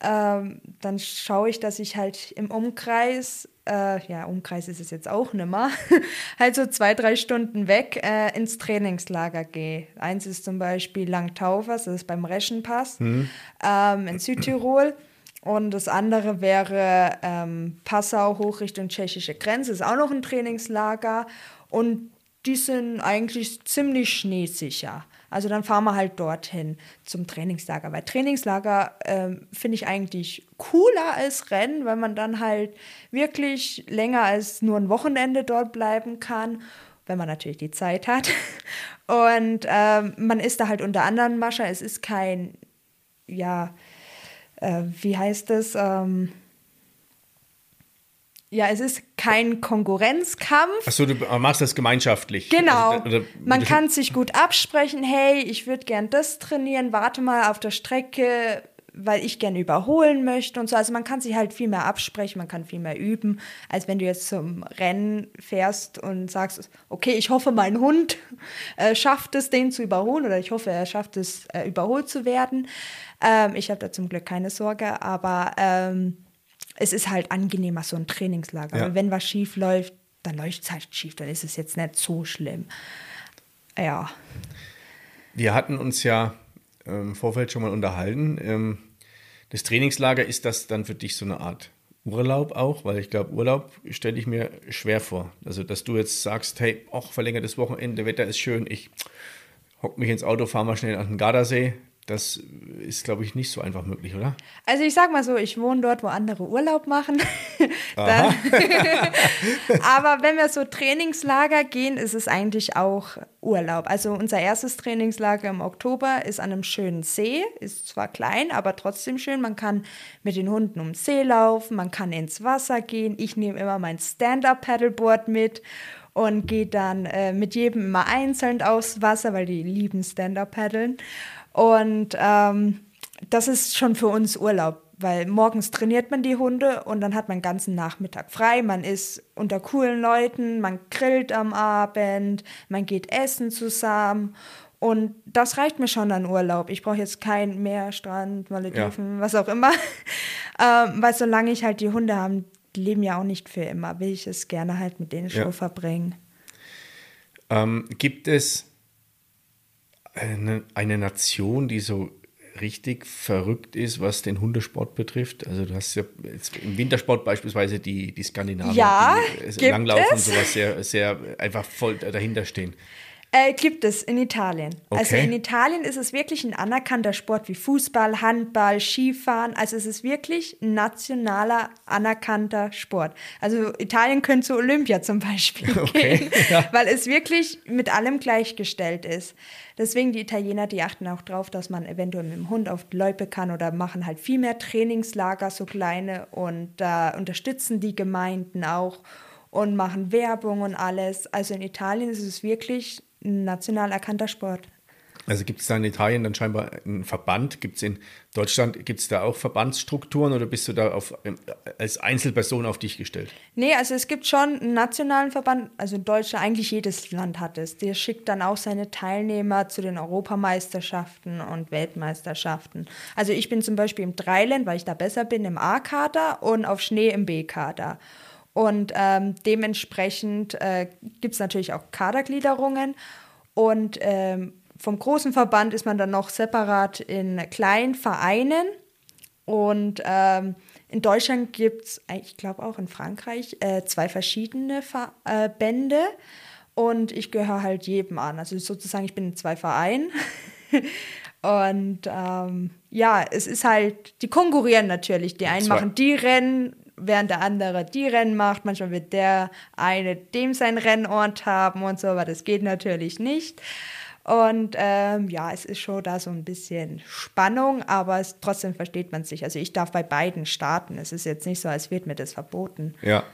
Ähm, dann schaue ich, dass ich halt im Umkreis, äh, ja, Umkreis ist es jetzt auch nimmer, halt so zwei, drei Stunden weg äh, ins Trainingslager gehe. Eins ist zum Beispiel Langtaufers, das ist beim Reschenpass mhm. ähm, in Südtirol. Und das andere wäre ähm, Passau hoch Richtung tschechische Grenze, ist auch noch ein Trainingslager. Und die sind eigentlich ziemlich schneesicher. Also dann fahren wir halt dorthin zum Trainingslager. Weil Trainingslager ähm, finde ich eigentlich cooler als Rennen, weil man dann halt wirklich länger als nur ein Wochenende dort bleiben kann wenn man natürlich die Zeit hat. Und ähm, man ist da halt unter anderem Mascha. Es ist kein, ja, äh, wie heißt es? Ähm, ja, es ist kein Konkurrenzkampf. Achso, du machst das gemeinschaftlich. Genau. Also, oder, Man kann sich gut absprechen, hey, ich würde gern das trainieren, warte mal auf der Strecke, weil ich gerne überholen möchte und so. Also man kann sich halt viel mehr absprechen, man kann viel mehr üben, als wenn du jetzt zum Rennen fährst und sagst, okay, ich hoffe, mein Hund äh, schafft es, den zu überholen oder ich hoffe, er schafft es, äh, überholt zu werden. Ähm, ich habe da zum Glück keine Sorge, aber ähm, es ist halt angenehmer, so ein Trainingslager. Ja. wenn was schief läuft, dann läuft es halt schief, dann ist es jetzt nicht so schlimm. Ja. Wir hatten uns ja im Vorfeld schon mal unterhalten. Ähm, das Trainingslager, ist das dann für dich so eine Art Urlaub auch? Weil ich glaube, Urlaub stelle ich mir schwer vor. Also, dass du jetzt sagst, hey, auch verlängertes Wochenende, Wetter ist schön, ich hock mich ins Auto, fahre mal schnell an den Gardasee das ist, glaube ich, nicht so einfach möglich, oder? Also ich sage mal so, ich wohne dort, wo andere Urlaub machen. Aber wenn wir so Trainingslager gehen, ist es eigentlich auch Urlaub. Also unser erstes Trainingslager im Oktober ist an einem schönen See. Ist zwar klein, aber trotzdem schön. Man kann mit den Hunden um See laufen, man kann ins Wasser gehen. Ich nehme immer mein Stand-Up-Paddleboard mit und gehe dann äh, mit jedem immer einzeln aufs Wasser, weil die lieben Stand-Up-Paddeln. Und ähm, das ist schon für uns Urlaub, weil morgens trainiert man die Hunde und dann hat man den ganzen Nachmittag frei. Man ist unter coolen Leuten, man grillt am Abend, man geht essen zusammen. Und das reicht mir schon an Urlaub. Ich brauche jetzt keinen Meer, Strand, Malediven, ja. was auch immer. ähm, weil solange ich halt die Hunde habe, die leben ja auch nicht für immer, will ich es gerne halt mit denen ja. schon verbringen. Ähm, gibt es eine, eine Nation, die so richtig verrückt ist, was den Hundesport betrifft. Also du hast ja im Wintersport beispielsweise die, die Skandinavier, ja, die Langlauf und sowas sehr, sehr einfach voll dahinter stehen. Äh, gibt es in Italien. Okay. Also in Italien ist es wirklich ein anerkannter Sport wie Fußball, Handball, Skifahren. Also es ist wirklich ein nationaler anerkannter Sport. Also Italien könnte zu Olympia zum Beispiel okay. gehen, ja. weil es wirklich mit allem gleichgestellt ist. Deswegen die Italiener, die achten auch drauf, dass man eventuell mit dem Hund auf die Loipe kann oder machen halt viel mehr Trainingslager, so kleine und da äh, unterstützen die Gemeinden auch und machen Werbung und alles. Also in Italien ist es wirklich national erkannter Sport. Also gibt es da in Italien dann scheinbar einen Verband? Gibt es in Deutschland, gibt es da auch Verbandsstrukturen oder bist du da auf, ähm, als Einzelperson auf dich gestellt? Nee, also es gibt schon einen nationalen Verband, also in Deutschland, eigentlich jedes Land hat es. Der schickt dann auch seine Teilnehmer zu den Europameisterschaften und Weltmeisterschaften. Also ich bin zum Beispiel im Dreiland, weil ich da besser bin, im A-Kader und auf Schnee im B-Kader. Und ähm, dementsprechend äh, gibt es natürlich auch Kadergliederungen. Und ähm, vom großen Verband ist man dann noch separat in kleinen Vereinen. Und ähm, in Deutschland gibt es, ich glaube auch in Frankreich, äh, zwei verschiedene Verbände. Äh, und ich gehöre halt jedem an. Also sozusagen, ich bin in zwei Vereinen. und ähm, ja, es ist halt, die konkurrieren natürlich. Die einen machen die Rennen, während der andere die Rennen macht. Manchmal wird der eine dem sein Rennort haben und so, aber das geht natürlich nicht. Und ähm, ja, es ist schon da so ein bisschen Spannung, aber es, trotzdem versteht man sich. Also ich darf bei beiden starten. Es ist jetzt nicht so, als wird mir das verboten. Ja.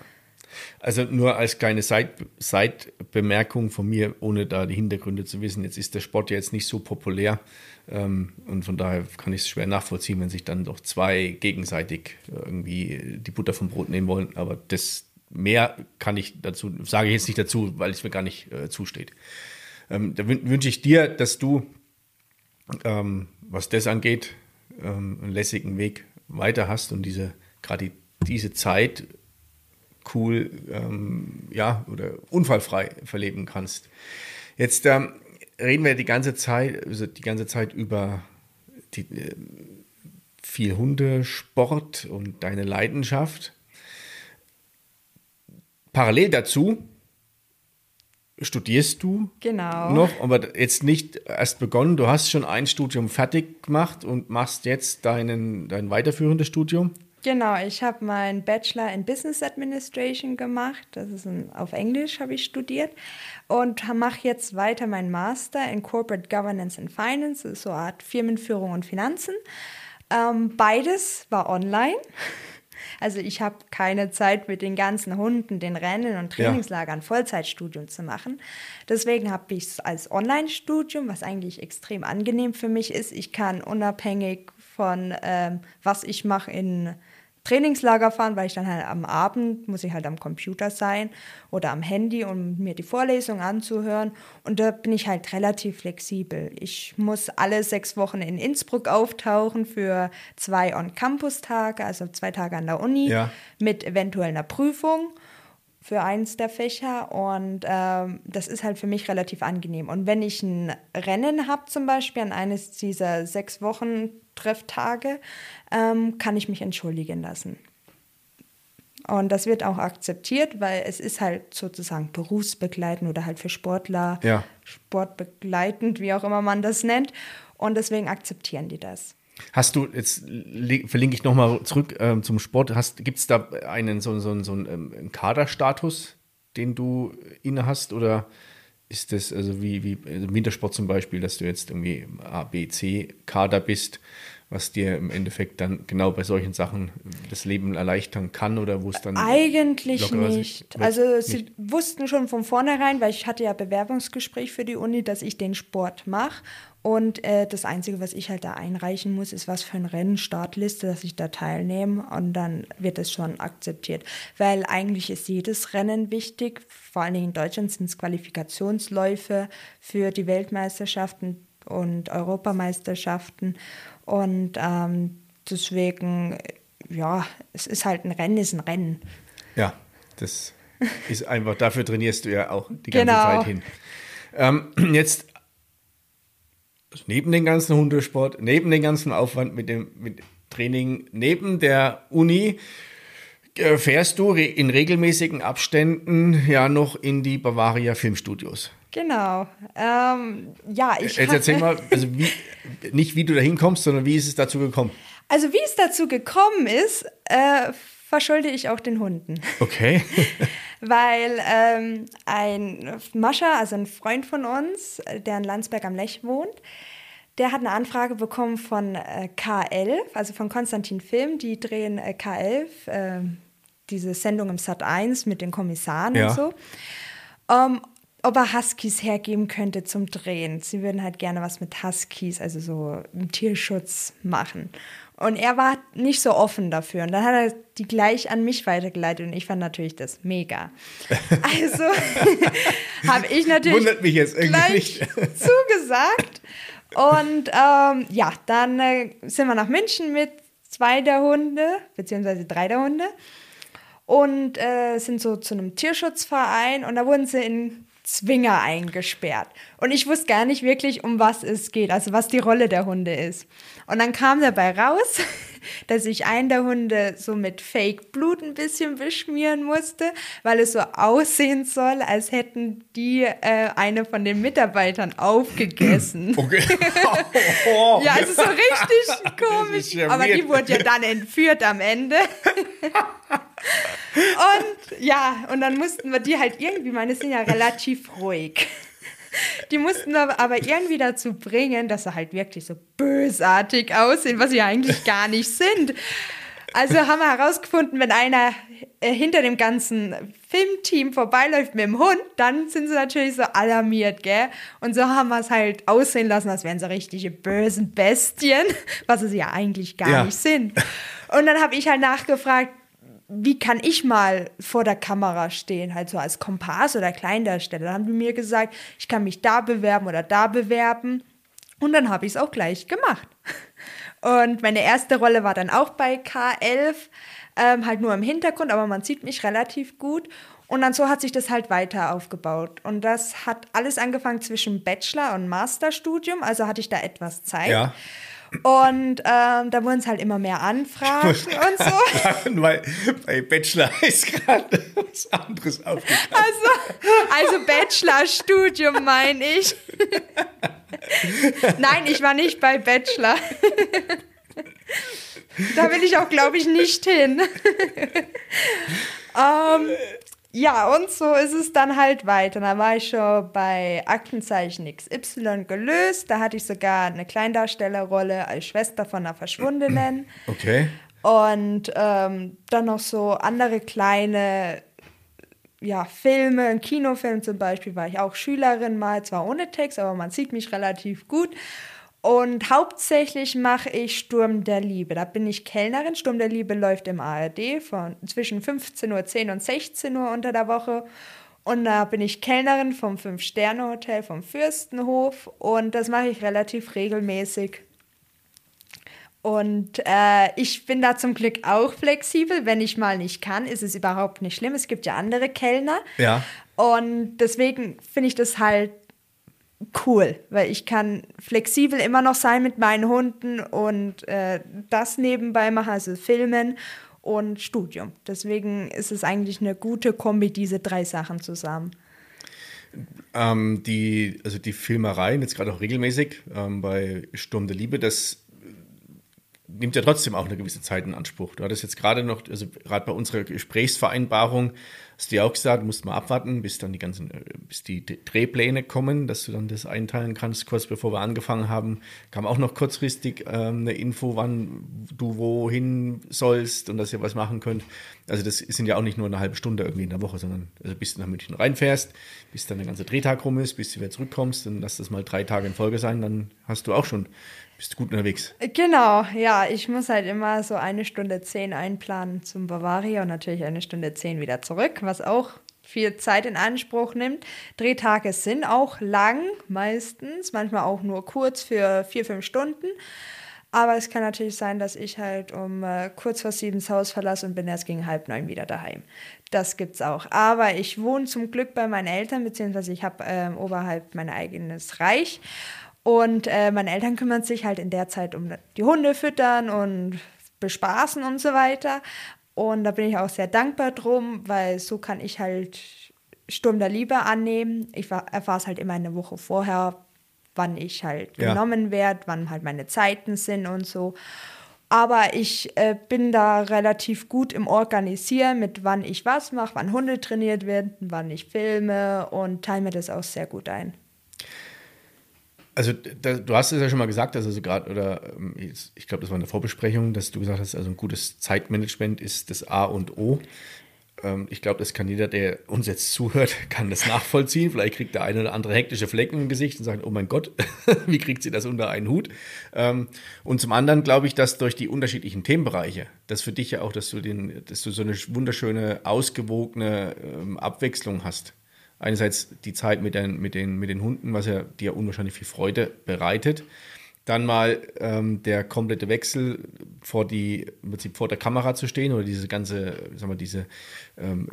Also nur als kleine Seitbemerkung von mir, ohne da die Hintergründe zu wissen. Jetzt ist der Sport ja jetzt nicht so populär. Ähm, und von daher kann ich es schwer nachvollziehen, wenn sich dann doch zwei gegenseitig irgendwie die Butter vom Brot nehmen wollen. Aber das mehr kann ich dazu, sage ich jetzt nicht dazu, weil es mir gar nicht äh, zusteht. Ähm, da wünsche ich dir, dass du, ähm, was das angeht, ähm, einen lässigen Weg weiter hast und diese, gerade diese Zeit cool, ähm, ja, oder unfallfrei verleben kannst. Jetzt ähm, reden wir die ganze Zeit, also die ganze Zeit über die, äh, viel Hundesport und deine Leidenschaft. Parallel dazu studierst du genau. noch, aber jetzt nicht erst begonnen. Du hast schon ein Studium fertig gemacht und machst jetzt deinen, dein weiterführendes Studium. Genau, ich habe meinen Bachelor in Business Administration gemacht. Das ist ein, auf Englisch habe ich studiert und mache jetzt weiter meinen Master in Corporate Governance and Finance, das ist so eine Art Firmenführung und Finanzen. Ähm, beides war online. Also ich habe keine Zeit mit den ganzen Hunden, den Rennen und Trainingslagern. Vollzeitstudium zu machen. Deswegen habe ich es als Online-Studium, was eigentlich extrem angenehm für mich ist. Ich kann unabhängig von ähm, was ich mache in Trainingslager fahren, weil ich dann halt am Abend muss ich halt am Computer sein oder am Handy, um mir die Vorlesung anzuhören. Und da bin ich halt relativ flexibel. Ich muss alle sechs Wochen in Innsbruck auftauchen für zwei On-Campus-Tage, also zwei Tage an der Uni, ja. mit eventuell einer Prüfung für eins der Fächer und ähm, das ist halt für mich relativ angenehm. Und wenn ich ein Rennen habe zum Beispiel an eines dieser sechs Wochen Trefftage, ähm, kann ich mich entschuldigen lassen. Und das wird auch akzeptiert, weil es ist halt sozusagen berufsbegleitend oder halt für Sportler, ja. sportbegleitend, wie auch immer man das nennt. Und deswegen akzeptieren die das. Hast du, jetzt verlinke ich nochmal zurück ähm, zum Sport, gibt es da einen so, so, so einen, ähm, Kaderstatus, den du inne hast oder ist das also wie, wie also Wintersport zum Beispiel, dass du jetzt irgendwie A, B, C Kader bist, was dir im Endeffekt dann genau bei solchen Sachen das Leben erleichtern kann oder wo es dann eigentlich nicht. Also sie nicht. wussten schon von vornherein, weil ich hatte ja Bewerbungsgespräch für die Uni, dass ich den Sport mache und äh, das Einzige, was ich halt da einreichen muss, ist was für ein Rennen, Startliste, dass ich da teilnehme. Und dann wird es schon akzeptiert. Weil eigentlich ist jedes Rennen wichtig. Vor allen Dingen in Deutschland sind es Qualifikationsläufe für die Weltmeisterschaften und Europameisterschaften. Und ähm, deswegen, ja, es ist halt ein Rennen, ist ein Rennen. Ja, das ist einfach, dafür trainierst du ja auch die ganze genau. Zeit hin. Ähm, jetzt neben dem ganzen Hundesport, neben dem ganzen Aufwand mit dem mit Training, neben der Uni, äh, fährst du in regelmäßigen Abständen ja noch in die Bavaria Filmstudios. Genau. Ähm, ja, ich. Jetzt erzähl mal, also wie, nicht wie du da hinkommst, sondern wie ist es dazu gekommen? Also, wie es dazu gekommen ist, äh, verschulde ich auch den Hunden. Okay. Weil ähm, ein Mascha, also ein Freund von uns, der in Landsberg am Lech wohnt, der hat eine Anfrage bekommen von äh, K11, also von Konstantin Film. Die drehen äh, K11, äh, diese Sendung im Sat 1 mit den Kommissaren ja. und so. Ähm, ob er Huskies hergeben könnte zum Drehen. Sie würden halt gerne was mit Huskies, also so im Tierschutz machen. Und er war nicht so offen dafür. Und dann hat er die gleich an mich weitergeleitet und ich fand natürlich das mega. Also habe ich natürlich Wundert mich jetzt gleich nicht. zugesagt. Und ähm, ja, dann äh, sind wir nach München mit zwei der Hunde, beziehungsweise drei der Hunde. Und äh, sind so zu einem Tierschutzverein und da wurden sie in Zwinger eingesperrt. Und ich wusste gar nicht wirklich, um was es geht, also was die Rolle der Hunde ist. Und dann kam dabei raus, dass ich einen der Hunde so mit Fake Blut ein bisschen beschmieren musste, weil es so aussehen soll, als hätten die äh, eine von den Mitarbeitern aufgegessen. Okay. ja, es ist so richtig komisch. Ja aber die wurde ja dann entführt am Ende. und ja, und dann mussten wir die halt irgendwie, meine sind ja relativ ruhig. Die mussten aber irgendwie dazu bringen, dass sie halt wirklich so bösartig aussehen, was sie eigentlich gar nicht sind. Also haben wir herausgefunden, wenn einer äh, hinter dem ganzen Filmteam vorbeiläuft mit dem Hund, dann sind sie natürlich so alarmiert, gell? Und so haben wir es halt aussehen lassen, als wären sie richtige bösen Bestien, was sie ja eigentlich gar ja. nicht sind. Und dann habe ich halt nachgefragt, wie kann ich mal vor der Kamera stehen, halt so als Kompass oder Kleindarsteller. Dann haben die mir gesagt, ich kann mich da bewerben oder da bewerben. Und dann habe ich es auch gleich gemacht. Und meine erste Rolle war dann auch bei K11, ähm, halt nur im Hintergrund, aber man sieht mich relativ gut. Und dann so hat sich das halt weiter aufgebaut. Und das hat alles angefangen zwischen Bachelor- und Masterstudium, also hatte ich da etwas Zeit. Ja. Und ähm, da wurden es halt immer mehr Anfragen und so. weil bei Bachelor ist gerade was anderes aufgekommen. Also, also Bachelor-Studium meine ich. Nein, ich war nicht bei Bachelor. Da will ich auch, glaube ich, nicht hin. ähm, ja, und so ist es dann halt weiter. Da war ich schon bei Aktenzeichen XY gelöst. Da hatte ich sogar eine Kleindarstellerrolle als Schwester von einer Verschwundenen. Okay. Und ähm, dann noch so andere kleine ja, Filme, ein Kinofilm zum Beispiel, war ich auch Schülerin mal, zwar ohne Text, aber man sieht mich relativ gut. Und hauptsächlich mache ich Sturm der Liebe. Da bin ich Kellnerin. Sturm der Liebe läuft im ARD von zwischen 15.10 Uhr und 16 Uhr unter der Woche. Und da bin ich Kellnerin vom Fünf-Sterne-Hotel vom Fürstenhof. Und das mache ich relativ regelmäßig. Und äh, ich bin da zum Glück auch flexibel. Wenn ich mal nicht kann, ist es überhaupt nicht schlimm. Es gibt ja andere Kellner. Ja. Und deswegen finde ich das halt cool, weil ich kann flexibel immer noch sein mit meinen Hunden und äh, das nebenbei machen, also Filmen und Studium. Deswegen ist es eigentlich eine gute Kombi, diese drei Sachen zusammen. Ähm, die, also die Filmereien, jetzt gerade auch regelmäßig ähm, bei Sturm der Liebe, das nimmt ja trotzdem auch eine gewisse Zeit in Anspruch. Du hattest jetzt gerade noch, also gerade bei unserer Gesprächsvereinbarung, hast du ja auch gesagt, du musst mal abwarten, bis dann die ganzen, äh, bis die Drehpläne kommen, dass du dann das einteilen kannst. Kurz bevor wir angefangen haben, kam auch noch kurzfristig ähm, eine Info, wann du wohin sollst und dass ihr was machen könnt. Also das sind ja auch nicht nur eine halbe Stunde irgendwie in der Woche, sondern also bis du nach München reinfährst, bis dann der ganze Drehtag rum ist, bis du wieder zurückkommst, dann lass das mal drei Tage in Folge sein, dann hast du auch schon bist du gut unterwegs? Genau, ja. Ich muss halt immer so eine Stunde zehn einplanen zum Bavaria und natürlich eine Stunde zehn wieder zurück, was auch viel Zeit in Anspruch nimmt. Drehtage sind auch lang, meistens, manchmal auch nur kurz für vier, fünf Stunden. Aber es kann natürlich sein, dass ich halt um äh, kurz vor sieben das Haus verlasse und bin erst gegen halb neun wieder daheim. Das gibt's auch. Aber ich wohne zum Glück bei meinen Eltern, beziehungsweise ich habe ähm, oberhalb mein eigenes Reich. Und äh, meine Eltern kümmern sich halt in der Zeit um die Hunde füttern und bespaßen und so weiter. Und da bin ich auch sehr dankbar drum, weil so kann ich halt Sturm der Liebe annehmen. Ich erfahre es halt immer eine Woche vorher, wann ich halt ja. genommen werde, wann halt meine Zeiten sind und so. Aber ich äh, bin da relativ gut im Organisieren, mit wann ich was mache, wann Hunde trainiert werden, wann ich filme und teile mir das auch sehr gut ein. Also da, du hast es ja schon mal gesagt, dass also gerade, oder ähm, ich glaube, das war eine Vorbesprechung, dass du gesagt hast, also ein gutes Zeitmanagement ist das A und O. Ähm, ich glaube, das kann jeder, der uns jetzt zuhört, kann das nachvollziehen. Vielleicht kriegt der eine oder andere hektische Flecken im Gesicht und sagt, oh mein Gott, wie kriegt sie das unter einen Hut? Ähm, und zum anderen glaube ich, dass durch die unterschiedlichen Themenbereiche, das für dich ja auch, dass du, den, dass du so eine wunderschöne, ausgewogene Abwechslung hast einerseits die Zeit mit den, mit den, mit den Hunden, was ja dir unwahrscheinlich viel Freude bereitet. Dann mal ähm, der komplette Wechsel vor die, im Prinzip vor der Kamera zu stehen oder diese ganze, sagen wir, diese ähm,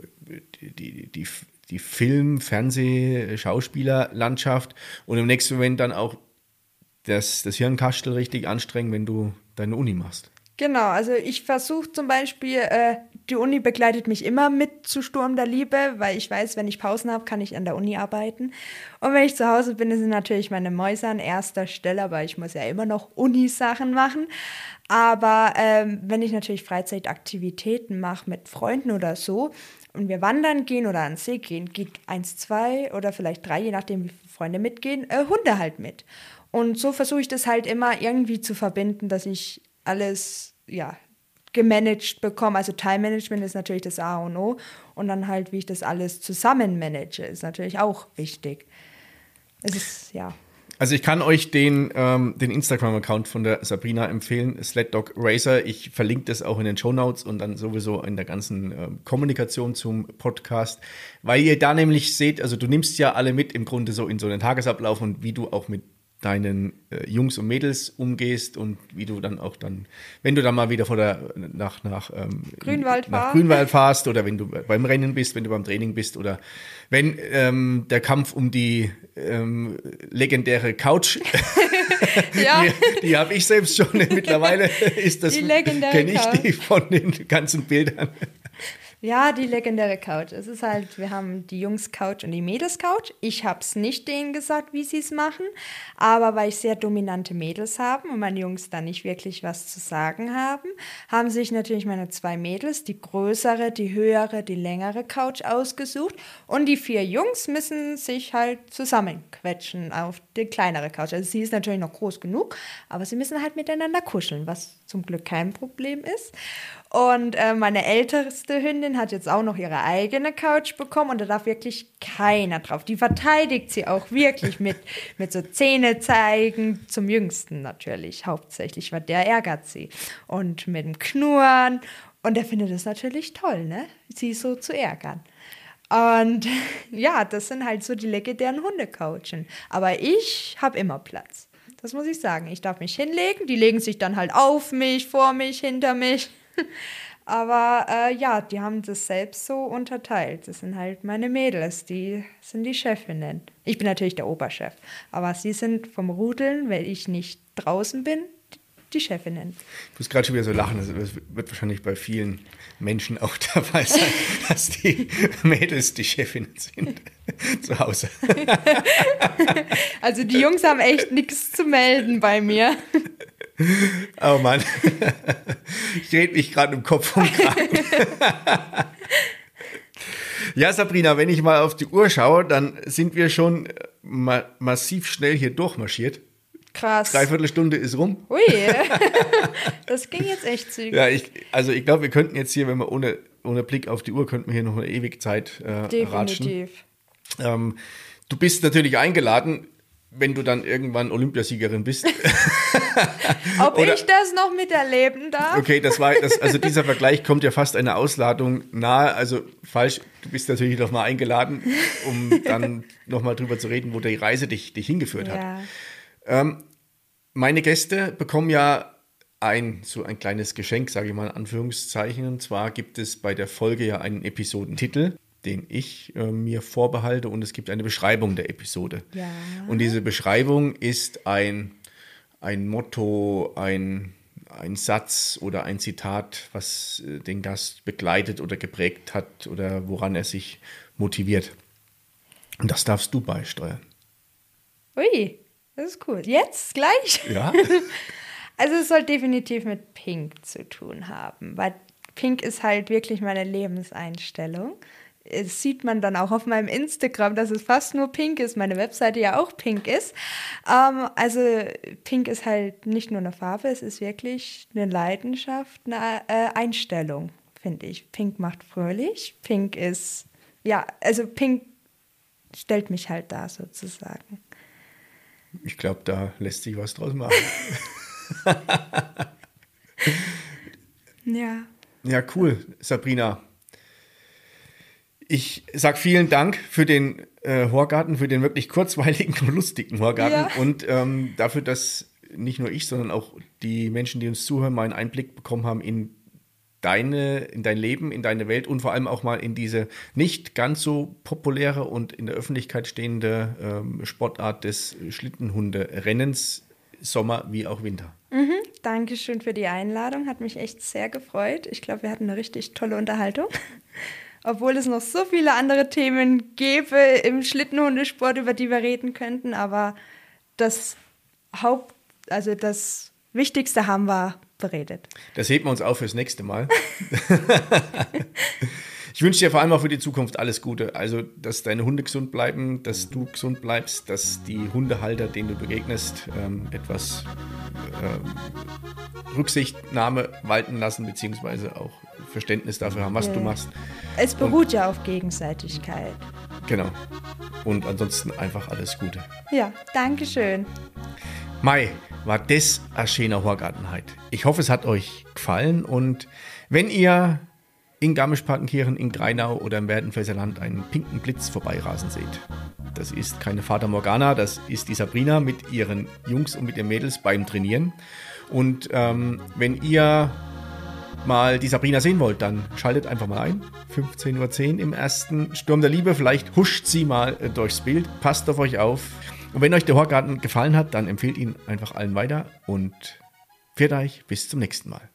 die, die, die Film-, Fernseh-, Schauspielerlandschaft und im nächsten Moment dann auch das, das Hirnkastel richtig anstrengen, wenn du deine Uni machst. Genau, also ich versuche zum Beispiel, äh, die Uni begleitet mich immer mit zu Sturm der Liebe, weil ich weiß, wenn ich Pausen habe, kann ich an der Uni arbeiten. Und wenn ich zu Hause bin, sind natürlich meine Mäuse an erster Stelle, aber ich muss ja immer noch Uni-Sachen machen. Aber ähm, wenn ich natürlich Freizeitaktivitäten mache mit Freunden oder so und wir wandern gehen oder an den See gehen, geht eins, zwei oder vielleicht drei, je nachdem, wie viele Freunde mitgehen, äh, Hunde halt mit. Und so versuche ich das halt immer irgendwie zu verbinden, dass ich alles ja, gemanagt bekomme. Also Time Management ist natürlich das A und O. Und dann halt, wie ich das alles zusammen manage, ist natürlich auch wichtig. Es ist, ja. Also ich kann euch den, ähm, den Instagram-Account von der Sabrina empfehlen, Slatdog Racer. Ich verlinke das auch in den Show Notes und dann sowieso in der ganzen äh, Kommunikation zum Podcast, weil ihr da nämlich seht, also du nimmst ja alle mit im Grunde so in so einen Tagesablauf und wie du auch mit deinen äh, Jungs und Mädels umgehst und wie du dann auch dann, wenn du dann mal wieder vor der, nach, nach, ähm, Grünwald, nach Grünwald fahrst oder wenn du beim Rennen bist, wenn du beim Training bist oder wenn ähm, der Kampf um die ähm, legendäre Couch, ja. die, die habe ich selbst schon mittlerweile, ist das, kenne ich die von den ganzen Bildern. Ja, die legendäre Couch. Es ist halt, wir haben die Jungs-Couch und die Mädels-Couch. Ich habe es nicht denen gesagt, wie sie es machen, aber weil ich sehr dominante Mädels habe und meine Jungs da nicht wirklich was zu sagen haben, haben sich natürlich meine zwei Mädels, die größere, die höhere, die längere Couch ausgesucht und die vier Jungs müssen sich halt zusammenquetschen auf die kleinere Couch. Also sie ist natürlich noch groß genug, aber sie müssen halt miteinander kuscheln, was zum Glück kein Problem ist. Und äh, meine älteste Hündin hat jetzt auch noch ihre eigene Couch bekommen und da darf wirklich keiner drauf. Die verteidigt sie auch wirklich mit, mit so Zähne zeigen, zum Jüngsten natürlich hauptsächlich, weil der ärgert sie. Und mit dem Knurren. Und der findet es natürlich toll, ne? Sie so zu ärgern. Und ja, das sind halt so die legendären Hundecoachen. Aber ich habe immer Platz. Das muss ich sagen. Ich darf mich hinlegen. Die legen sich dann halt auf mich, vor mich, hinter mich. Aber äh, ja, die haben das selbst so unterteilt. Das sind halt meine Mädels, die sind die Chefinnen. Ich bin natürlich der Oberchef, aber sie sind vom Rudeln, weil ich nicht draußen bin, die Chefinnen. Ich muss gerade schon wieder so lachen. Das wird wahrscheinlich bei vielen Menschen auch dabei sein, dass die Mädels die Chefinnen sind zu Hause. also die Jungs haben echt nichts zu melden bei mir. Oh Mann. Ich rede mich gerade im Kopf Kragen. Ja, Sabrina, wenn ich mal auf die Uhr schaue, dann sind wir schon ma massiv schnell hier durchmarschiert. Krass. Dreiviertel Stunde ist rum. Ui, das ging jetzt echt zügig. Ja, ich, also ich glaube, wir könnten jetzt hier, wenn wir ohne, ohne Blick auf die Uhr, könnten wir hier noch eine ewige Zeit äh, Definitiv. Ähm, du bist natürlich eingeladen wenn du dann irgendwann Olympiasiegerin bist. Ob Oder, ich das noch miterleben darf? Okay, das war das, also dieser Vergleich kommt ja fast einer Ausladung nahe. Also falsch, du bist natürlich noch mal eingeladen, um dann noch mal drüber zu reden, wo die Reise dich, dich hingeführt ja. hat. Ähm, meine Gäste bekommen ja ein so ein kleines Geschenk, sage ich mal in Anführungszeichen. Und zwar gibt es bei der Folge ja einen Episodentitel den ich äh, mir vorbehalte und es gibt eine Beschreibung der Episode. Ja. Und diese Beschreibung ist ein, ein Motto, ein, ein Satz oder ein Zitat, was äh, den Gast begleitet oder geprägt hat oder woran er sich motiviert. Und das darfst du beisteuern. Ui, das ist cool. Jetzt gleich? Ja. also es soll definitiv mit Pink zu tun haben, weil Pink ist halt wirklich meine Lebenseinstellung es sieht man dann auch auf meinem Instagram, dass es fast nur pink ist, meine Webseite ja auch pink ist. Ähm, also pink ist halt nicht nur eine Farbe, es ist wirklich eine Leidenschaft, eine äh, Einstellung, finde ich. Pink macht fröhlich, pink ist, ja, also pink stellt mich halt da sozusagen. Ich glaube, da lässt sich was draus machen. ja. Ja, cool, Sabrina. Ich sage vielen Dank für den äh, Horgarten, für den wirklich kurzweiligen und lustigen Horgarten ja. und ähm, dafür, dass nicht nur ich, sondern auch die Menschen, die uns zuhören, mal einen Einblick bekommen haben in deine, in dein Leben, in deine Welt und vor allem auch mal in diese nicht ganz so populäre und in der Öffentlichkeit stehende ähm, Sportart des Schlittenhunderennens, Sommer wie auch Winter. Mhm, Dankeschön für die Einladung, hat mich echt sehr gefreut. Ich glaube, wir hatten eine richtig tolle Unterhaltung obwohl es noch so viele andere Themen gäbe im Schlittenhundesport, über die wir reden könnten. Aber das Haupt, also das Wichtigste haben wir beredet. Das heben wir uns auf fürs nächste Mal. ich wünsche dir vor allem auch für die Zukunft alles Gute. Also, dass deine Hunde gesund bleiben, dass du gesund bleibst, dass die Hundehalter, denen du begegnest, ähm, etwas ähm, Rücksichtnahme walten lassen, beziehungsweise auch Verständnis dafür haben, was okay. du machst. Es beruht Und, ja auf Gegenseitigkeit. Genau. Und ansonsten einfach alles Gute. Ja, danke schön. Mai, war das eine schöne Horgartenheit. Ich hoffe, es hat euch gefallen und wenn ihr in Garmisch-Partenkirchen, in Greinau oder im Werdenfelser Land einen pinken Blitz vorbeirasen seht, das ist keine Fata Morgana, das ist die Sabrina mit ihren Jungs und mit ihren Mädels beim Trainieren. Und ähm, wenn ihr mal die Sabrina sehen wollt, dann schaltet einfach mal ein. 15.10 Uhr im ersten Sturm der Liebe. Vielleicht huscht sie mal äh, durchs Bild. Passt auf euch auf. Und wenn euch der Horgarten gefallen hat, dann empfehlt ihn einfach allen weiter und pfiat euch bis zum nächsten Mal.